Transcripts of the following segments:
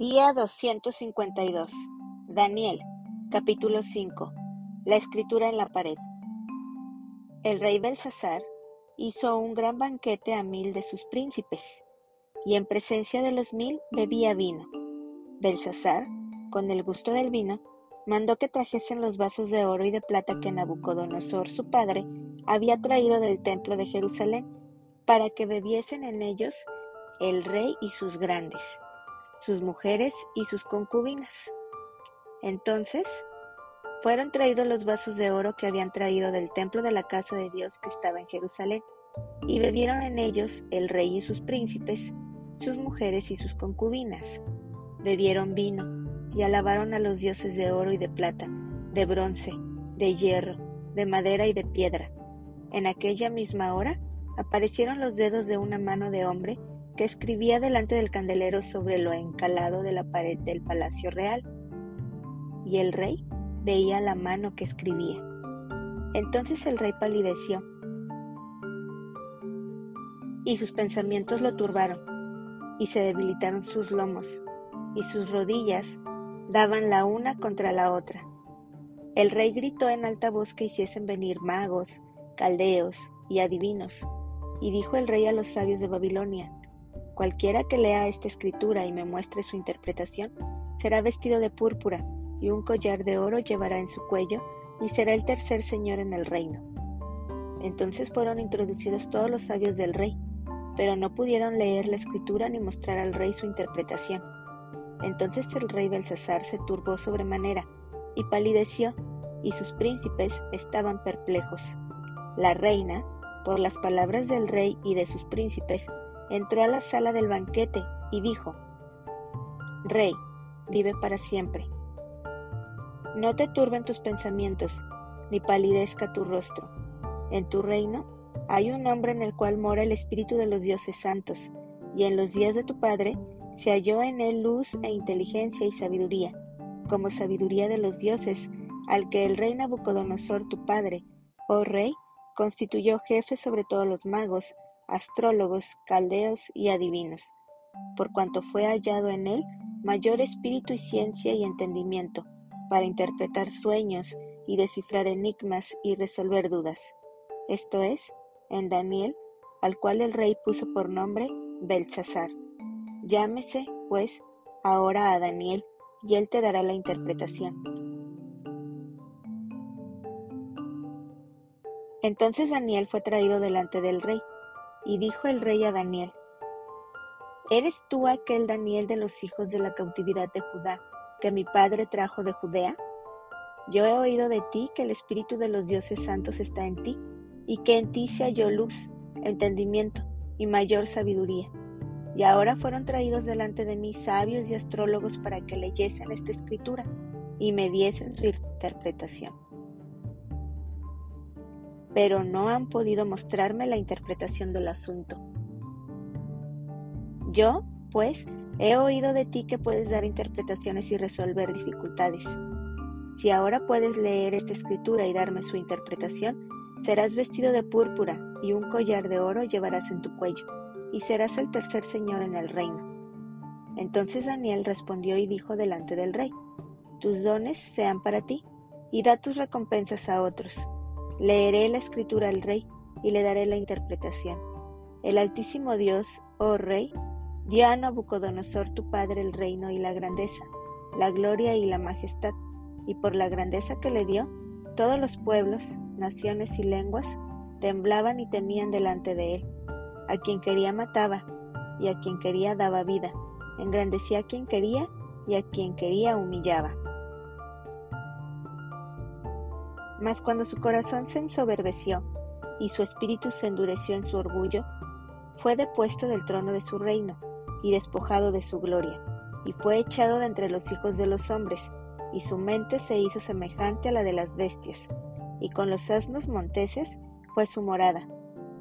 Día 252. Daniel, capítulo 5. La escritura en la pared. El rey Belsasar hizo un gran banquete a mil de sus príncipes, y en presencia de los mil bebía vino. Belsasar, con el gusto del vino, mandó que trajesen los vasos de oro y de plata que Nabucodonosor, su padre, había traído del templo de Jerusalén, para que bebiesen en ellos el rey y sus grandes sus mujeres y sus concubinas. Entonces fueron traídos los vasos de oro que habían traído del templo de la casa de Dios que estaba en Jerusalén, y bebieron en ellos el rey y sus príncipes, sus mujeres y sus concubinas. Bebieron vino y alabaron a los dioses de oro y de plata, de bronce, de hierro, de madera y de piedra. En aquella misma hora aparecieron los dedos de una mano de hombre que escribía delante del candelero sobre lo encalado de la pared del palacio real. Y el rey veía la mano que escribía. Entonces el rey palideció y sus pensamientos lo turbaron y se debilitaron sus lomos y sus rodillas daban la una contra la otra. El rey gritó en alta voz que hiciesen venir magos, caldeos y adivinos. Y dijo el rey a los sabios de Babilonia, Cualquiera que lea esta escritura y me muestre su interpretación, será vestido de púrpura y un collar de oro llevará en su cuello y será el tercer señor en el reino. Entonces fueron introducidos todos los sabios del rey, pero no pudieron leer la escritura ni mostrar al rey su interpretación. Entonces el rey Belsasar se turbó sobremanera y palideció, y sus príncipes estaban perplejos. La reina, por las palabras del rey y de sus príncipes, entró a la sala del banquete y dijo, Rey, vive para siempre. No te turben tus pensamientos, ni palidezca tu rostro. En tu reino hay un hombre en el cual mora el Espíritu de los dioses santos, y en los días de tu Padre se halló en él luz e inteligencia y sabiduría, como sabiduría de los dioses, al que el rey Nabucodonosor tu Padre, oh Rey, constituyó jefe sobre todos los magos, astrólogos, caldeos y adivinos, por cuanto fue hallado en él mayor espíritu y ciencia y entendimiento, para interpretar sueños y descifrar enigmas y resolver dudas. Esto es, en Daniel, al cual el rey puso por nombre Belsasar. Llámese, pues, ahora a Daniel, y él te dará la interpretación. Entonces Daniel fue traído delante del rey, y dijo el rey a Daniel, ¿Eres tú aquel Daniel de los hijos de la cautividad de Judá, que mi padre trajo de Judea? Yo he oído de ti que el Espíritu de los dioses santos está en ti, y que en ti se halló luz, entendimiento y mayor sabiduría. Y ahora fueron traídos delante de mí sabios y astrólogos para que leyesen esta escritura y me diesen su interpretación pero no han podido mostrarme la interpretación del asunto. Yo, pues, he oído de ti que puedes dar interpretaciones y resolver dificultades. Si ahora puedes leer esta escritura y darme su interpretación, serás vestido de púrpura y un collar de oro llevarás en tu cuello, y serás el tercer señor en el reino. Entonces Daniel respondió y dijo delante del rey, Tus dones sean para ti, y da tus recompensas a otros Leeré la escritura al rey y le daré la interpretación. El Altísimo Dios, oh Rey, dio a Nabucodonosor tu padre el reino y la grandeza, la gloria y la majestad, y por la grandeza que le dio, todos los pueblos, naciones y lenguas temblaban y temían delante de él. A quien quería mataba, y a quien quería daba vida, engrandecía a quien quería, y a quien quería humillaba. Mas cuando su corazón se ensoberbeció y su espíritu se endureció en su orgullo, fue depuesto del trono de su reino y despojado de su gloria, y fue echado de entre los hijos de los hombres, y su mente se hizo semejante a la de las bestias, y con los asnos monteses fue su morada.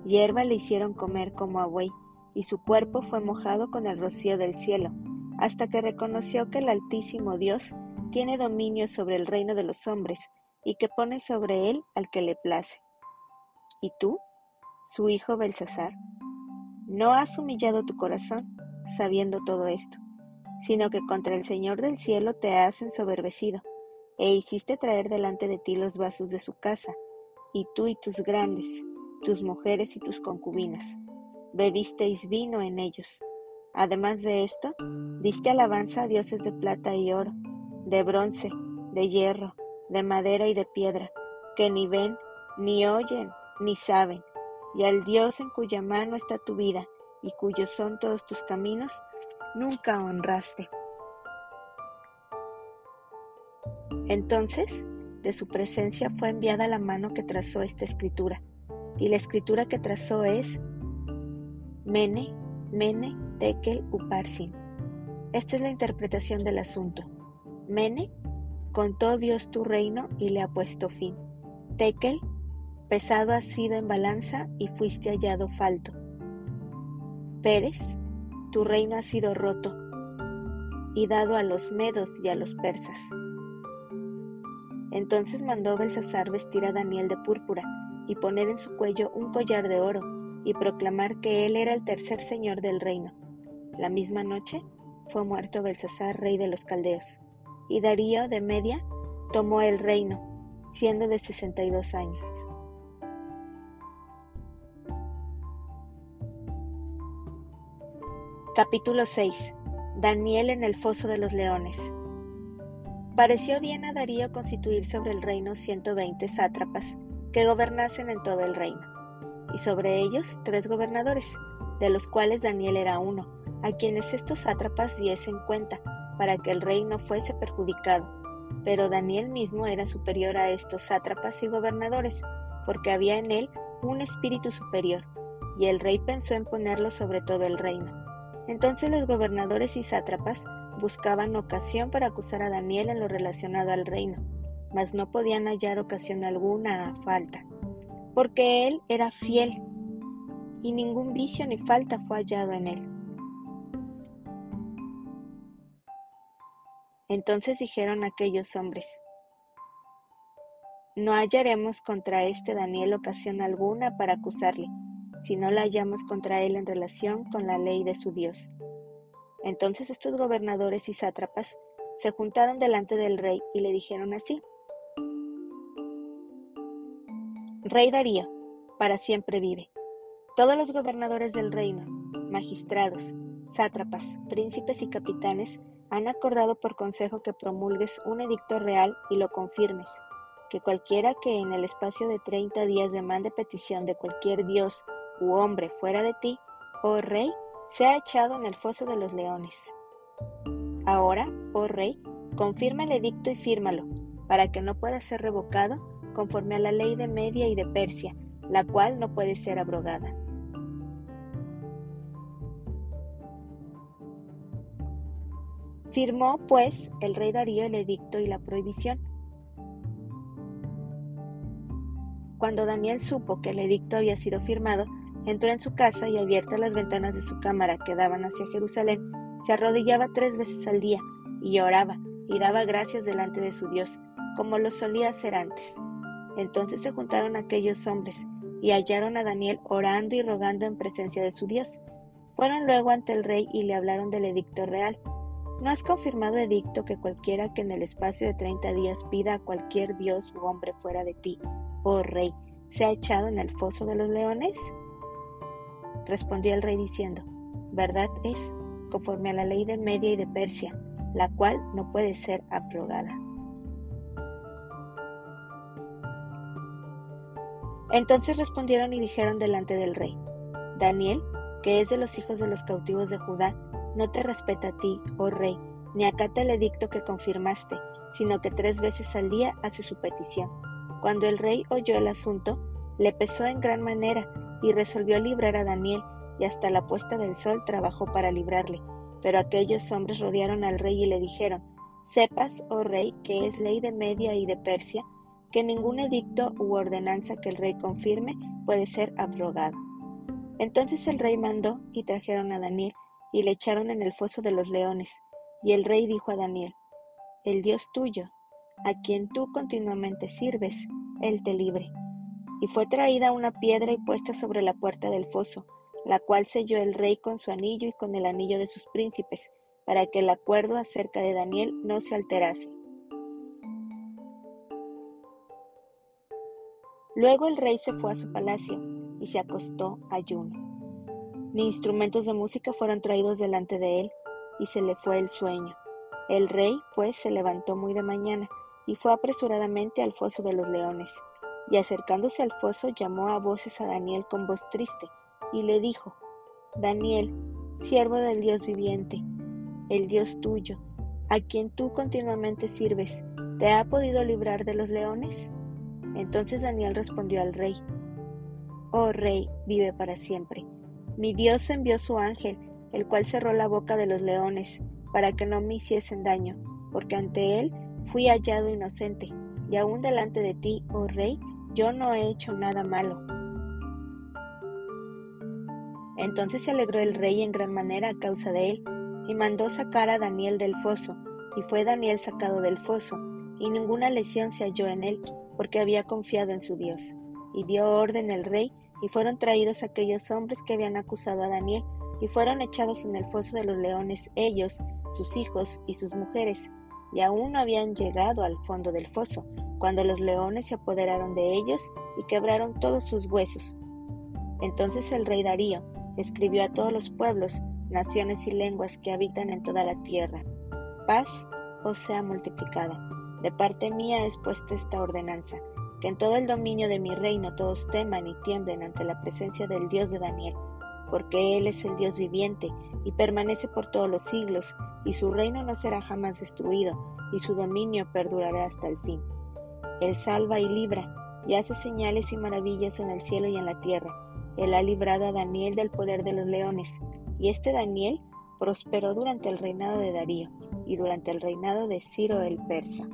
Hierba le hicieron comer como a buey, y su cuerpo fue mojado con el rocío del cielo, hasta que reconoció que el Altísimo Dios tiene dominio sobre el reino de los hombres, y que pone sobre él al que le place. ¿Y tú, su hijo Belsasar, no has humillado tu corazón sabiendo todo esto? sino que contra el Señor del cielo te has ensoberbecido, e hiciste traer delante de ti los vasos de su casa, y tú y tus grandes, tus mujeres y tus concubinas, bebisteis vino en ellos. Además de esto, diste alabanza a dioses de plata y oro, de bronce, de hierro, de madera y de piedra, que ni ven, ni oyen, ni saben, y al Dios en cuya mano está tu vida y cuyos son todos tus caminos, nunca honraste. Entonces, de su presencia fue enviada la mano que trazó esta escritura, y la escritura que trazó es Mene, Mene, Tekel, Uparsin. Esta es la interpretación del asunto. Mene, contó Dios tu reino y le ha puesto fin. Tekel, pesado has sido en balanza y fuiste hallado falto. Pérez, tu reino ha sido roto y dado a los medos y a los persas. Entonces mandó Belsasar vestir a Daniel de púrpura y poner en su cuello un collar de oro y proclamar que él era el tercer señor del reino. La misma noche fue muerto Belsasar, rey de los caldeos, y Darío de Media tomó el reino, siendo de sesenta y dos años. Capítulo 6. Daniel en el foso de los leones. Pareció bien a Darío constituir sobre el reino 120 sátrapas que gobernasen en todo el reino, y sobre ellos tres gobernadores, de los cuales Daniel era uno, a quienes estos sátrapas diesen cuenta, para que el rey no fuese perjudicado. Pero Daniel mismo era superior a estos sátrapas y gobernadores, porque había en él un espíritu superior, y el rey pensó en ponerlo sobre todo el reino entonces los gobernadores y sátrapas buscaban ocasión para acusar a Daniel en lo relacionado al reino, mas no podían hallar ocasión alguna a falta, porque él era fiel y ningún vicio ni falta fue hallado en él. Entonces dijeron aquellos hombres, no hallaremos contra este Daniel ocasión alguna para acusarle, si no la hallamos contra él en relación con la ley de su Dios. Entonces estos gobernadores y sátrapas se juntaron delante del rey y le dijeron así, Rey Darío, para siempre vive. Todos los gobernadores del reino, magistrados, sátrapas, príncipes y capitanes han acordado por consejo que promulgues un edicto real y lo confirmes, que cualquiera que en el espacio de treinta días demande petición de cualquier dios u hombre fuera de ti, oh rey, sea echado en el foso de los leones. Ahora, oh rey, confirma el edicto y fírmalo, para que no pueda ser revocado conforme a la ley de Media y de Persia, la cual no puede ser abrogada. Firmó, pues, el rey Darío el edicto y la prohibición. Cuando Daniel supo que el edicto había sido firmado, Entró en su casa y abiertas las ventanas de su cámara que daban hacia Jerusalén, se arrodillaba tres veces al día y oraba y daba gracias delante de su Dios, como lo solía hacer antes. Entonces se juntaron aquellos hombres y hallaron a Daniel orando y rogando en presencia de su Dios. Fueron luego ante el rey y le hablaron del edicto real. ¿No has confirmado edicto que cualquiera que en el espacio de treinta días pida a cualquier dios u hombre fuera de ti, oh rey, sea echado en el foso de los leones? Respondió el rey diciendo, Verdad es, conforme a la ley de Media y de Persia, la cual no puede ser abrogada. Entonces respondieron y dijeron delante del rey, Daniel, que es de los hijos de los cautivos de Judá, no te respeta a ti, oh rey, ni acata el edicto que confirmaste, sino que tres veces al día hace su petición. Cuando el rey oyó el asunto, le pesó en gran manera y resolvió librar a Daniel, y hasta la puesta del sol trabajó para librarle. Pero aquellos hombres rodearon al rey y le dijeron, Sepas, oh rey, que es ley de Media y de Persia, que ningún edicto u ordenanza que el rey confirme puede ser abrogado. Entonces el rey mandó y trajeron a Daniel y le echaron en el foso de los leones. Y el rey dijo a Daniel, El Dios tuyo, a quien tú continuamente sirves, él te libre y fue traída una piedra y puesta sobre la puerta del foso, la cual selló el rey con su anillo y con el anillo de sus príncipes, para que el acuerdo acerca de Daniel no se alterase. Luego el rey se fue a su palacio y se acostó ayuno. Ni instrumentos de música fueron traídos delante de él, y se le fue el sueño. El rey, pues, se levantó muy de mañana y fue apresuradamente al foso de los leones. Y acercándose al foso llamó a voces a Daniel con voz triste, y le dijo, Daniel, siervo del Dios viviente, el Dios tuyo, a quien tú continuamente sirves, ¿te ha podido librar de los leones? Entonces Daniel respondió al rey, Oh rey, vive para siempre. Mi Dios envió su ángel, el cual cerró la boca de los leones, para que no me hiciesen daño, porque ante él fui hallado inocente, y aún delante de ti, oh rey, yo no he hecho nada malo. Entonces se alegró el rey en gran manera a causa de él, y mandó sacar a Daniel del foso, y fue Daniel sacado del foso, y ninguna lesión se halló en él, porque había confiado en su Dios. Y dio orden el rey, y fueron traídos aquellos hombres que habían acusado a Daniel, y fueron echados en el foso de los leones ellos, sus hijos y sus mujeres, y aún no habían llegado al fondo del foso, cuando los leones se apoderaron de ellos y quebraron todos sus huesos. Entonces el rey Darío escribió a todos los pueblos, naciones y lenguas que habitan en toda la tierra, paz os sea multiplicada. De parte mía es puesta esta ordenanza, que en todo el dominio de mi reino todos teman y tiemblen ante la presencia del Dios de Daniel, porque Él es el Dios viviente y permanece por todos los siglos, y su reino no será jamás destruido, y su dominio perdurará hasta el fin. Él salva y libra, y hace señales y maravillas en el cielo y en la tierra. Él ha librado a Daniel del poder de los leones, y este Daniel prosperó durante el reinado de Darío y durante el reinado de Ciro el Persa.